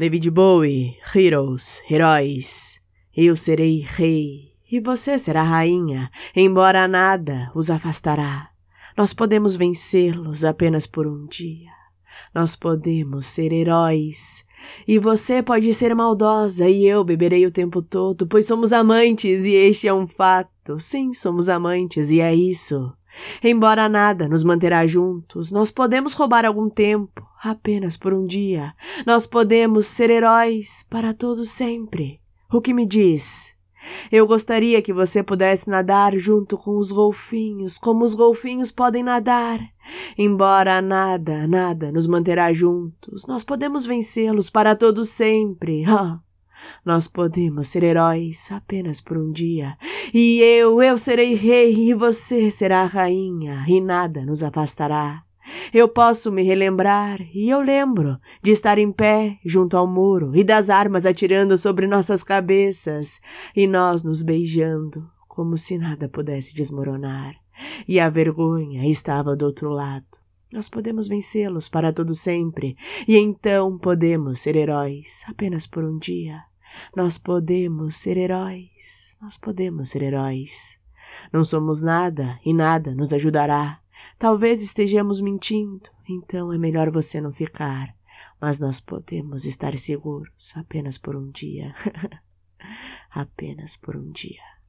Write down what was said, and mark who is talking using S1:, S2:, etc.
S1: David Bowie, Heroes, Heróis. Eu serei rei e você será rainha, embora nada os afastará. Nós podemos vencê-los apenas por um dia. Nós podemos ser heróis. E você pode ser maldosa e eu beberei o tempo todo, pois somos amantes e este é um fato. Sim, somos amantes e é isso. Embora nada nos manterá juntos, nós podemos roubar algum tempo, apenas por um dia. Nós podemos ser heróis para todo sempre. O que me diz? Eu gostaria que você pudesse nadar junto com os golfinhos, como os golfinhos podem nadar. Embora nada, nada nos manterá juntos, nós podemos vencê-los para todo sempre. Ah, nós podemos ser heróis apenas por um dia. E eu, eu serei rei e você será rainha, e nada nos afastará. Eu posso me relembrar, e eu lembro, de estar em pé junto ao muro e das armas atirando sobre nossas cabeças e nós nos beijando como se nada pudesse desmoronar. E a vergonha estava do outro lado. Nós podemos vencê-los para todo sempre, e então podemos ser heróis apenas por um dia. Nós podemos ser heróis, nós podemos ser heróis. Não somos nada e nada nos ajudará. Talvez estejamos mentindo, então é melhor você não ficar. Mas nós podemos estar seguros apenas por um dia. apenas por um dia.